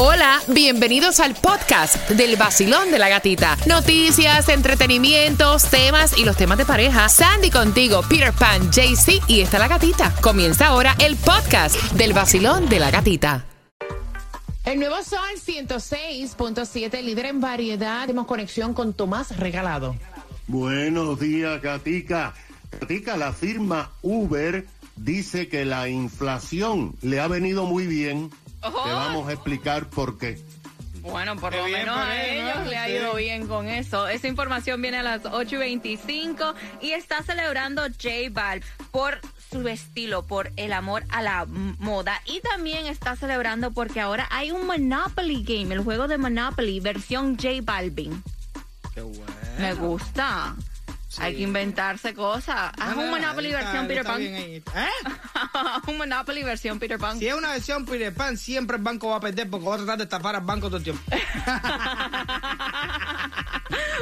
Hola, bienvenidos al podcast del vacilón de la gatita. Noticias, entretenimientos, temas y los temas de pareja. Sandy contigo, Peter Pan, JC y está la gatita. Comienza ahora el podcast del vacilón de la gatita. El nuevo Sol 106.7, líder en variedad. Tenemos conexión con Tomás Regalado. Buenos días, Gatica. Gatica, la firma Uber dice que la inflación le ha venido muy bien. Te vamos a explicar por qué. Bueno, por lo menos a ellos le ha ido bien con eso. Esa información viene a las 8 y 25 y está celebrando J Balvin por su estilo, por el amor a la moda y también está celebrando porque ahora hay un Monopoly Game, el juego de Monopoly, versión J Balvin. Qué bueno. Me gusta. Hay que inventarse cosas. Haz un Monopoly versión Peter Pan. ¿Eh? un Monopoly versión Peter Pan. Si es una versión Peter Pan, siempre el banco va a perder porque va a tratar de estafar al banco todo el tiempo.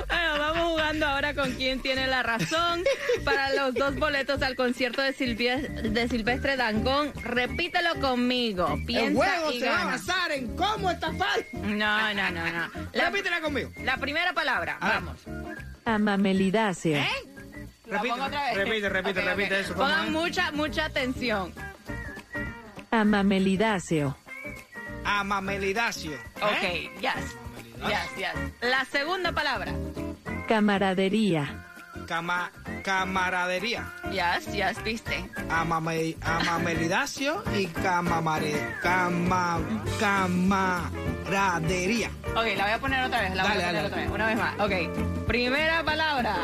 bueno, vamos jugando ahora con quién tiene la razón. Para los dos boletos al concierto de, Silvestre, de Silvestre Dangón, repítelo conmigo. Piensa el juego y se va a gana. basar en cómo estafar. No, no, no, no. La, Repítela conmigo. la primera palabra, vamos. Amamelidáceo. ¿Eh? Repite, pongo otra vez. repite, repite, repite eso, ¿cómo Pongan es? mucha, mucha atención. Amamelidáceo. Amamelidacio. ¿Eh? Ok, yes. Yes, yes. La segunda palabra. Camaradería. Cama, camaradería. Yes, yes, viste. Amame, amamelidacio y camamare, cama, camaradería. Ok, la voy a poner otra vez. La voy Dale, a poner dale. otra vez. Una vez más. Ok. Primera palabra.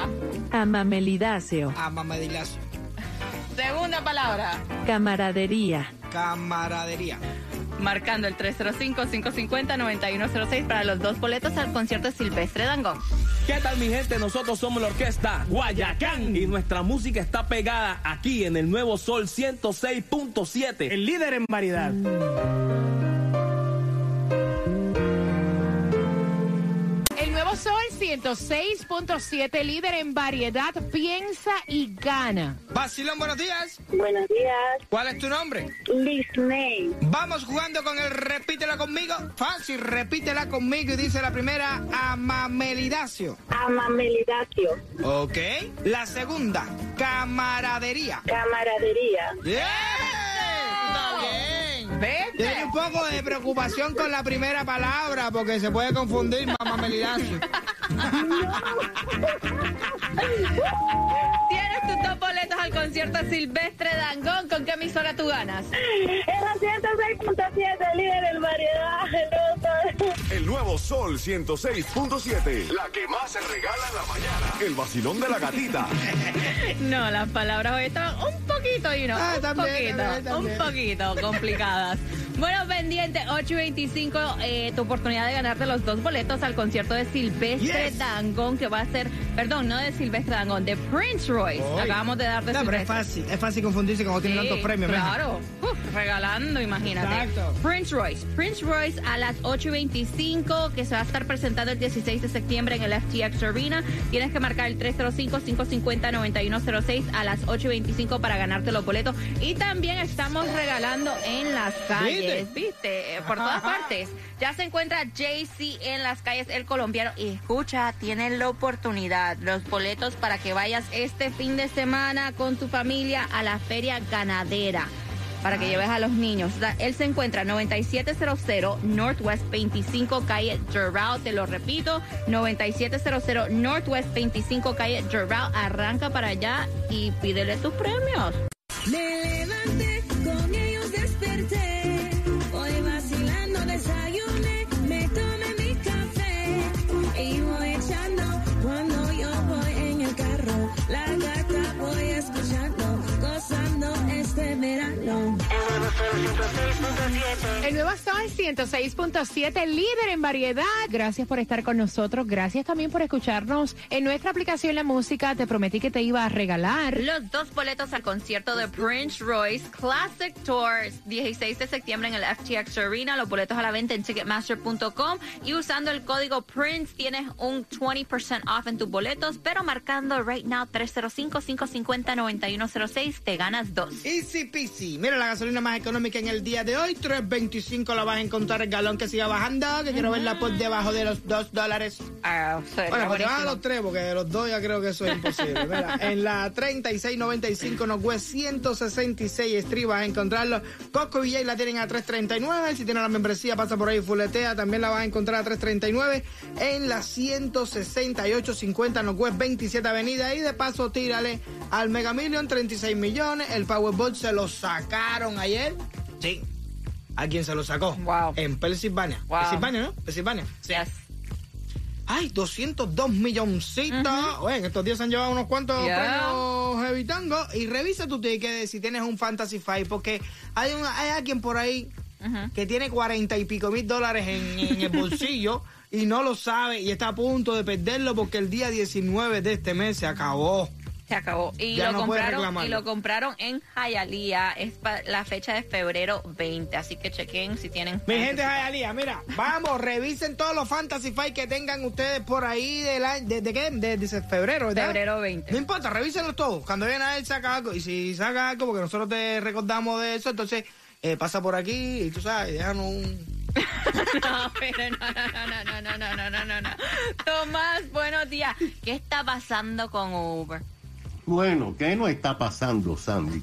Amamelidáceo. Amamelidacio. Segunda palabra. Camaradería. Camaradería. Marcando el 305-550-9106 para los dos boletos al concierto de Silvestre Dangón. ¿Qué tal mi gente? Nosotros somos la orquesta Guayacán y nuestra música está pegada aquí en el Nuevo Sol 106.7. El líder en variedad. 106.7, líder en variedad. Piensa y gana. Basilón, buenos días. Buenos días, ¿Cuál es tu nombre? Liz May. Vamos jugando con el repítela conmigo. Fácil, repítela conmigo y dice la primera amamelidacio. Amamelidacio, Ok. La segunda, camaradería. camaradería, ¡Bien! Está bien. ¿Vete? Tiene un poco de preocupación con la primera palabra porque se puede confundir mamamelidacio. Tienes tus dos al concierto Silvestre Dangón. ¿Con qué emisora tú ganas? era 106.7, líder en variedad. El nuevo Sol 106.7. La que más se regala en la mañana. El vacilón de la gatita. No, las palabras hoy estaban un poquito, y no, Ah, un también, poquito, también, también. un poquito complicadas. Bueno, pendiente, 8 y 25, eh, tu oportunidad de ganarte los dos boletos al concierto de Silvestre Yes. Dangón, que va a ser, perdón, no de Silvestre Dangón, de Prince Royce. Oy. Acabamos de darte No, pero es fácil, es fácil confundirse cuando tiene Sí, tantos premios. Claro, Uf, regalando, imagínate. Exacto. Prince Royce. Prince Royce a las 8 y 25, que se va a estar presentando el 16 de septiembre en el FTX Arena. Tienes que marcar el 305-550-9106 a las 8 y 25 para ganarte los boletos. Y también estamos regalando en las calles, ¿viste? Por todas partes. Ya se encuentra JC en las calles, el colombiano. Y escucha, tienes la oportunidad, los boletos para que vayas este fin de semana con tu familia a la feria ganadera para que lleves a los niños. Él se encuentra 9700 Northwest 25 calle Doral, te lo repito, 9700 Northwest 25 calle Doral. Arranca para allá y pídele tus premios. Me El nuevo Sol 106.7, líder en variedad. Gracias por estar con nosotros. Gracias también por escucharnos en nuestra aplicación La Música. Te prometí que te iba a regalar. Los dos boletos al concierto de Prince Royce Classic Tours, 16 de septiembre en el FTX Arena. Los boletos a la venta en Ticketmaster.com. Y usando el código Prince tienes un 20% off en tus boletos. Pero marcando right now 305-550-9106, te ganas dos. Easy peasy. Mira la gasolina más económica en el día de hoy, 3.25 la vas a encontrar el galón que siga bajando, que quiero verla por debajo de los 2 dólares. Ah, Bueno, pues te vas a los tres, porque de los dos ya creo que eso es imposible. Mira, en la 3695 Northwest 166 Street vas a encontrarlo. Costco y Jay la tienen a 339. Si tienes la membresía, pasa por ahí fuletea. También la vas a encontrar a 339. En la 16850 Northwest 27 Avenida. Y de paso, tírale al Mega Million 36 millones. El Powerball se lo sacaron ayer. Sí. ¿A quién se lo sacó? Wow. En Pensilvania. Wow. Pensilvania, ¿no? Pensilvania. Sí. Yes. Ay, 202 milloncitos. Oye, en estos días se han llevado unos cuantos Yeah. premios heavy tango. Y revisa tu ticket si tienes un Fantasy Fight, porque hay, un, hay alguien por ahí que tiene cuarenta y pico mil dólares en, en el bolsillo y no lo sabe y está a punto de perderlo porque el día 19 de este mes se acabó. Se acabó. Y Ya lo no compraron y lo compraron en Hialeah. Es la fecha de febrero 20. Así que chequen si tienen. Mi gente de Hialeah, mira, vamos, revisen todos los Fantasy Fight que tengan ustedes por ahí del año, ¿desde qué? Desde febrero, ¿verdad? Febrero 20. No importa, revísenlos todos. Cuando viene a él, saca algo. Y si saca algo, porque nosotros te recordamos de eso, entonces eh, pasa por aquí y tú sabes, déjanos un... No, pero no, no, no, no, no, no, no, no, no, no. Tomás, buenos días. ¿Qué está pasando con Uber? Bueno, ¿qué no está pasando, Sandy?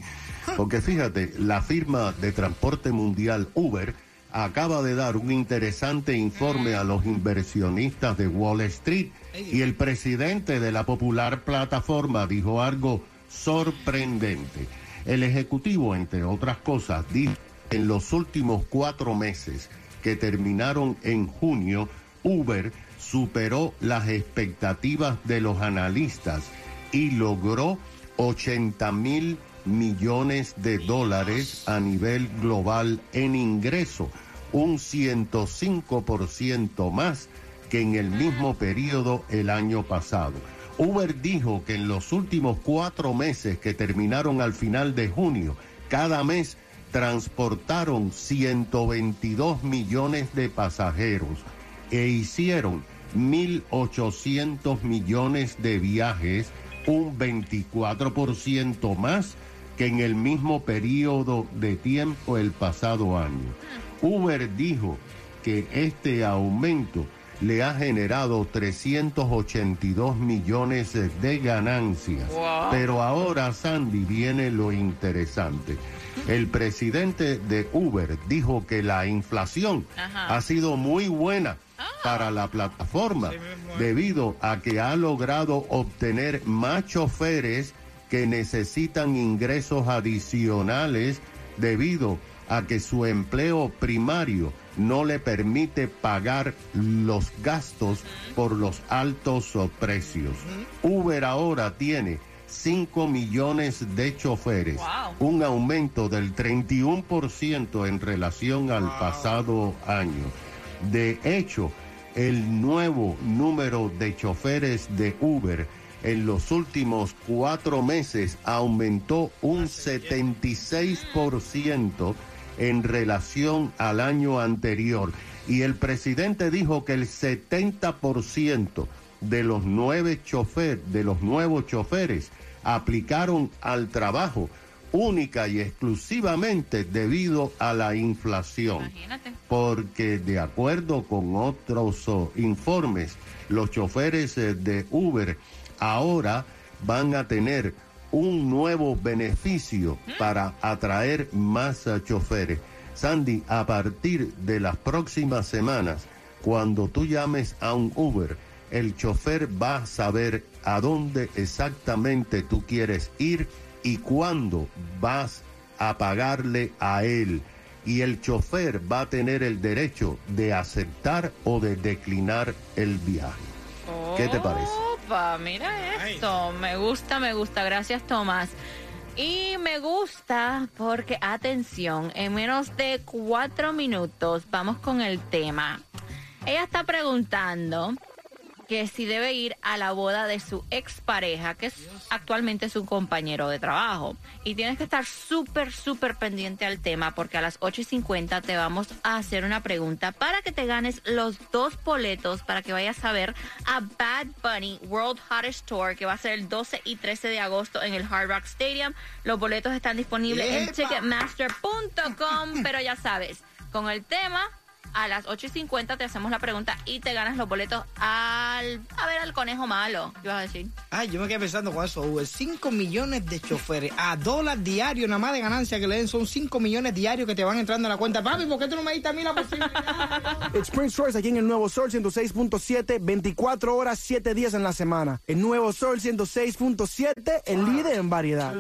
Porque fíjate, la firma de transporte mundial Uber acaba de dar un interesante informe a los inversionistas de Wall Street y el presidente de la popular plataforma dijo algo sorprendente. El ejecutivo, entre otras cosas, dijo en los últimos cuatro meses que terminaron en junio, Uber superó las expectativas de los analistas y logró 80 mil millones de dólares a nivel global en ingreso, un 105% más que en el mismo periodo el año pasado. Uber dijo que en los últimos cuatro meses que terminaron al final de junio, cada mes transportaron 122 millones de pasajeros e hicieron 1.800 millones de viajes, un 24% más que en el mismo periodo de tiempo el pasado año. Uber dijo que este aumento le ha generado 382 millones de ganancias. Wow. Pero ahora, Sandy, viene lo interesante. El presidente de Uber dijo que la inflación Ajá. ha sido muy buena para la plataforma debido a que ha logrado obtener más choferes que necesitan ingresos adicionales debido a que su empleo primario no le permite pagar los gastos por los altos precios. Uber ahora tiene 5 millones de choferes, un aumento del 31% en relación al pasado año. De hecho, el nuevo número de choferes de Uber en los últimos cuatro meses aumentó un 76% en relación al año anterior. Y el presidente dijo que el 70% de los nueve chofer, de los nuevos choferes aplicaron al trabajo única y exclusivamente debido a la inflación porque de acuerdo con otros oh, informes, los choferes eh, de Uber ahora van a tener un nuevo beneficio para atraer más eh, choferes. Sandy, a partir de las próximas semanas, cuando tú llames a un Uber, el chofer va a saber a dónde exactamente tú quieres ir y cuándo vas a pagarle a él y el chofer va a tener el derecho de aceptar o de declinar el viaje. ¿Qué te parece? Mira esto. Me gusta, me gusta. Gracias, Tomás. Y me gusta porque, atención, en menos de cuatro minutos vamos con el tema. Ella está preguntando que si debe ir a la boda de su expareja, que es actualmente su compañero de trabajo. Y tienes que estar súper, súper pendiente al tema porque a las 8 y 50 te vamos a hacer una pregunta para que te ganes los dos boletos para que vayas a ver a Bad Bunny World Hottest Tour que va a ser el 12 y 13 de agosto en el Hard Rock Stadium. Los boletos están disponibles en. Ticketmaster.com, pero ya sabes, con el tema a las 8 y 50 te hacemos la pregunta y te ganas los boletos al, a ver al conejo malo. ¿Qué vas a decir? Ay, yo me quedé pensando con eso, Uber. 5 millones de choferes a dólar diario, nada más de ganancia que le den son 5 millones diarios que te van entrando a la cuenta. Papi, ¿por qué tú no me diste a mí la posibilidad? Spring Shores aquí en el Nuevo Sol 106.7, 24 horas, 7 días en la semana. El Nuevo Sol 106.7, el líder en variedad.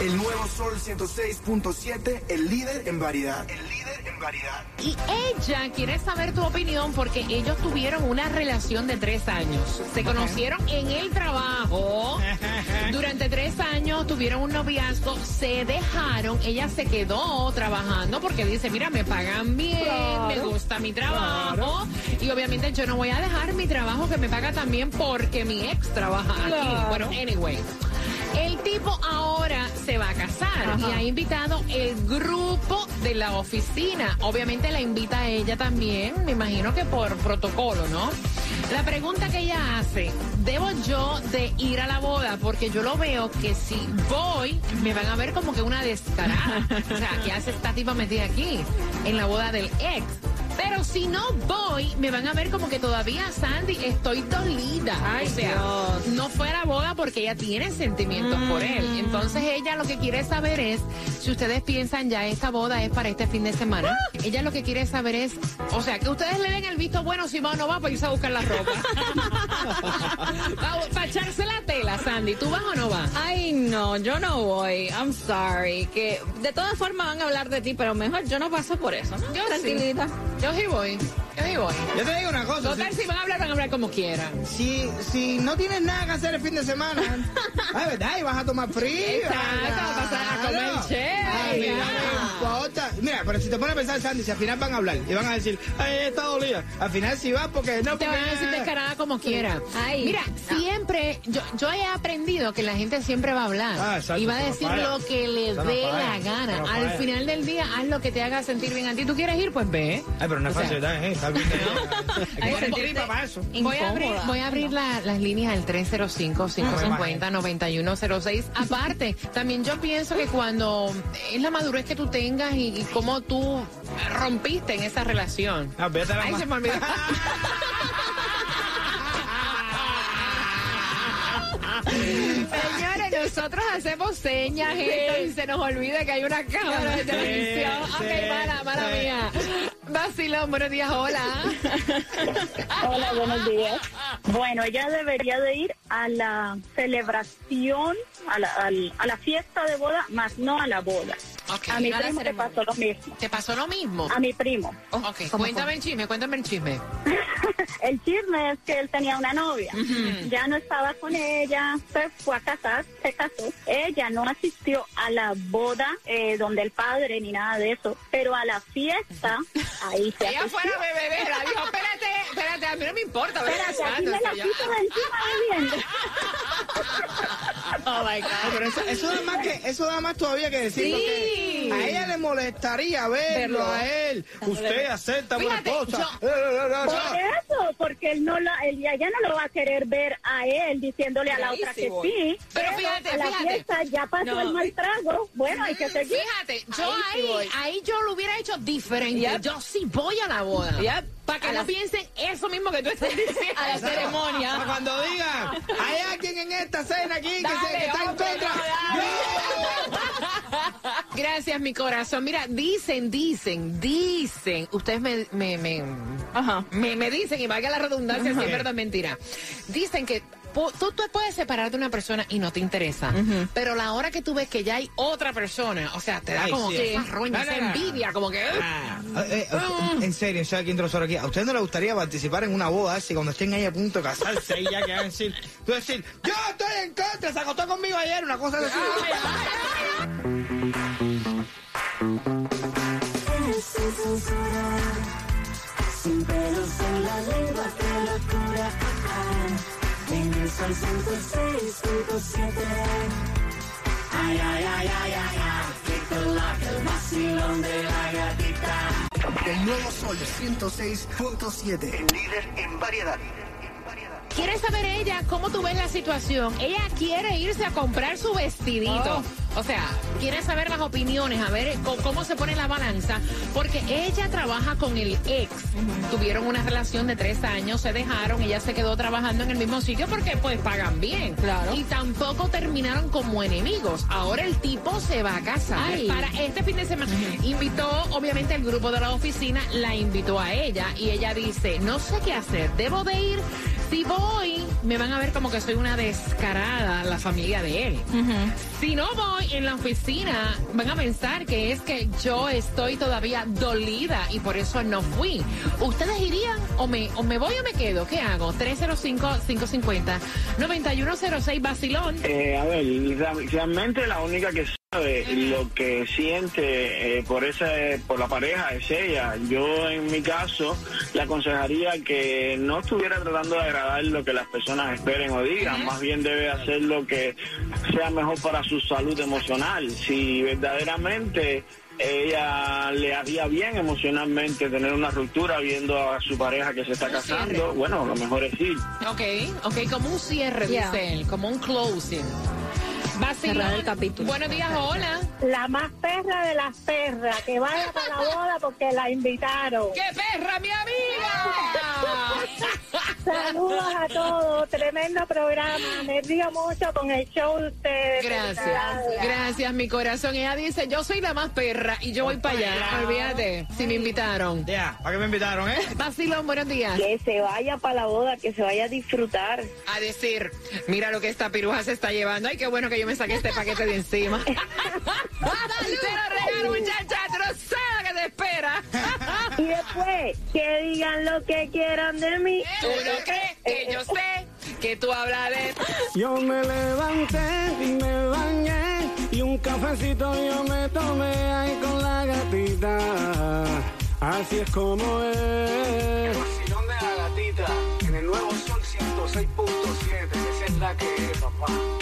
El Nuevo Sol 106.7, el líder en variedad. El líder en variedad. Y ella quiere saber tu opinión porque ellos tuvieron una relación de tres años. Se conocieron en el trabajo. Durante tres años tuvieron un noviazgo, se dejaron. Ella se quedó trabajando porque dice, mira, me pagan bien, me gusta mi trabajo. Y obviamente yo no voy a dejar mi trabajo que me paga también porque mi ex trabaja aquí. Bueno, anyway. El tipo ahora se va a casar y ha invitado el grupo de la oficina. Obviamente la invita a ella también, me imagino que por protocolo, ¿no? La pregunta que ella hace, ¿debo yo de ir a la boda? Porque yo lo veo que si voy, me van a ver como que una descarada. O sea, ¿qué hace esta tipa metida aquí? En la boda del ex. Pero si no voy, me van a ver como que todavía, Sandy, estoy dolida. Ay, o sea, Dios. no fue a la boda porque ella tiene sentimientos por él. Entonces ella lo que quiere saber es, si ustedes piensan ya esta boda es para este fin de semana, ella lo que quiere saber es, o sea, que ustedes le den el visto bueno si va o no va para irse a buscar la ropa. para echarse la tela, Sandy, ¿tú vas o no vas? Ay, no, yo no voy. I'm sorry. Que de todas formas van a hablar de ti, pero mejor yo no paso por eso. ¿no? Yo sí. Yo sí voy, yo sí voy. Yo te digo una cosa. Total, si van a hablar, van a hablar como quieran. Si, si no tienes nada que hacer el fin de semana, ay, ¿verdad? Y vas a tomar frío. Exacto, vas a comer Claro. chévere, Ay, mira, ya. no importa. Mira, pero si te pones a pensar, Sandy, si al final van a hablar y van a decir, ay, está dolida. Al final sí va porque no Te porque... van a decir descarada como quiera. Ay, Mira, no. siempre, yo, yo he aprendido que la gente siempre va a hablar. Ah, exacto, y va a no decir lo que le no dé la gana. Al falla. final del día, haz lo que te haga sentir bien a ti. ¿Tú quieres ir? Pues ve. Ay, pero no es fácil. ¿eh? Está bien. Voy a abrir, voy a abrir la- las líneas al 305-550-9106. Aparte, también yo pienso que cuando es la madurez que tú tengas y, y cómo tú rompiste en esa relación. Ah, vete a la Ay, se me olvidó. Señores, nosotros hacemos señas esto, y se nos olvida que hay una cámara de televisión. sí, ok, mala, mala sí. mía. Vacilón, buenos días, hola. Hola, buenos días. Bueno, ella debería de ir a la celebración, a la, al- a la fiesta de boda, más no a la boda. A mi a primo ceremonia. pasó lo mismo. ¿Te pasó lo mismo? A mi primo. Ok, cuéntame el chisme, cuéntame el chisme. El chisme es que él tenía una novia. Ya no estaba con ella, se fue a casar, se casó. Ella no asistió a la boda eh, donde el padre ni nada de eso, pero a la fiesta, ahí se Ella asistió. fuera bebedera, dijo, espérate, espérate, a mí no me importa. Espérate, aquí me la quito de encima bebiendo. Oh my God. pero eso, eso da más que eso da más todavía que decir Sí. porque a ella le molestaría verlo, Verlo. a él. Usted acepta una Fíjate, cosa. Eh, eh, eh, Por eso, porque él no la, él ya ya no lo va a querer ver a él diciéndole a la Ahí otra sí que voy. sí. Pero fíjate, a la fíjate. fiesta ya pasó No. el mal trago. Bueno, hay que seguir. Fíjate, yo Ahí sí ahí, voy. ahí yo lo hubiera hecho diferente. Yep. Yo sí voy a la boda. Yep. Para que A no piensen eso mismo que tú estás diciendo. A la Para ceremonia. cuando digan, hay alguien en esta cena aquí que, se, Dale, que está en contra. no, Gracias, mi corazón. Mira, dicen, dicen, dicen. Ustedes me, me, me, Ajá. me, me dicen, y valga la redundancia, si es verdad o mentira. Dicen que tú, tú puedes separar de una persona y no te interesa. Pero la hora que tú ves que ya hay otra persona, o sea, te da Ay, como sí. que esa roña, envidia, como que. Ah, eh, eh, en serio, ¿sabes quién solo aquí? ¿A usted no le gustaría participar en una boda así cuando estén ahí a punto de casarse y ya que van a decir, tú decir, yo estoy en contra, se acostó conmigo ayer, una cosa así. Sin pelos en la lengua, qué locura. En el sol 106.7. Ay, ay, ay, ay, ay, ay. Que colaca el vacilón de la gatita. El Nuevo Sol 106.7, el líder en variedad. ¿Quiere saber ella cómo tú ves la situación? Ella quiere irse a comprar su vestidito. O sea, quiere saber las opiniones, a ver cómo se pone la balanza, porque ella trabaja con el ex. Tuvieron una relación de tres años, se dejaron, ella se quedó trabajando en el mismo sitio porque pues pagan bien. Claro. Y tampoco terminaron como enemigos. Ahora el tipo se va a casar Ay. para este fin de semana. Invitó, obviamente, el grupo de la oficina, la invitó a ella y ella dice, no sé qué hacer, debo de ir. Si voy, me van a ver como que soy una descarada, la familia de él. Si no voy en la oficina, van a pensar que es que yo estoy todavía dolida y por eso no fui. ¿Ustedes irían o me, o me voy o me quedo? ¿Qué hago? 305-550-9106 Basilón. Eh, a ver, real- realmente la única que lo que siente eh, por esa, por la pareja es ella. Yo en mi caso le aconsejaría que no estuviera tratando de agradar lo que las personas esperen o digan, más bien debe hacer lo que sea mejor para su salud emocional. Si verdaderamente ella le haría bien emocionalmente tener una ruptura viendo a su pareja que se está Un cierre. casando, bueno, lo mejor es ir. Ok, ok, como un cierre, Yeah. dice él, como un closing. Cerrar el capítulo. buenos días, hola. La más perra de las perras, que vaya para la boda porque la invitaron. ¡Qué perra, mi amiga! Saludos a todos, tremendo programa. Me río mucho con el show de ustedes. Gracias, gracias, mi corazón. Ella dice, yo soy la más perra y yo voy para allá. Olvídate, si me invitaron. Ya, ¿para qué me invitaron, eh? Basilón, buenos días. Que se vaya para la boda, que se vaya a disfrutar. A decir, mira lo que esta piruja se está llevando. Ay, qué bueno que yo me saqué este paquete de encima. te lo regalo, muchacha, tú no sabes que te espera. Y después, que digan lo que quieran de mí. ¿Tú no crees que yo sé que tú hablas de... Yo me levanté y me bañé un cafecito yo me tomé ahí con la gatita. Así es como es. El vacilón de la gatita en el nuevo Sol 106.7. Esa es la que es, papá.